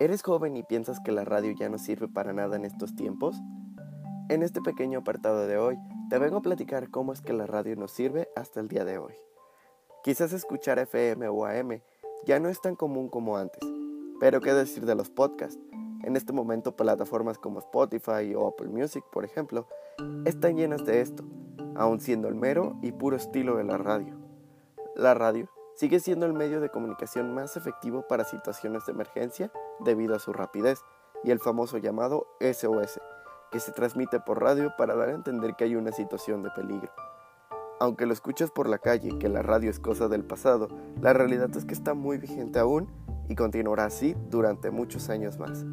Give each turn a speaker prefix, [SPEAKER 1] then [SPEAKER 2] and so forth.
[SPEAKER 1] ¿Eres joven y piensas que la radio ya no sirve para nada en estos tiempos? En este pequeño apartado de hoy te vengo a platicar cómo es que la radio nos sirve hasta el día de hoy. Quizás escuchar FM o AM ya no es tan común como antes, pero qué decir de los podcasts. En este momento plataformas como Spotify o Apple Music, por ejemplo, están llenas de esto, aun siendo el mero y puro estilo de la radio. La radio sigue siendo el medio de comunicación más efectivo para situaciones de emergencia debido a su rapidez y el famoso llamado SOS, que se transmite por radio para dar a entender que hay una situación de peligro. Aunque lo escuchas por la calle que la radio es cosa del pasado, la realidad es que está muy vigente aún y continuará así durante muchos años más.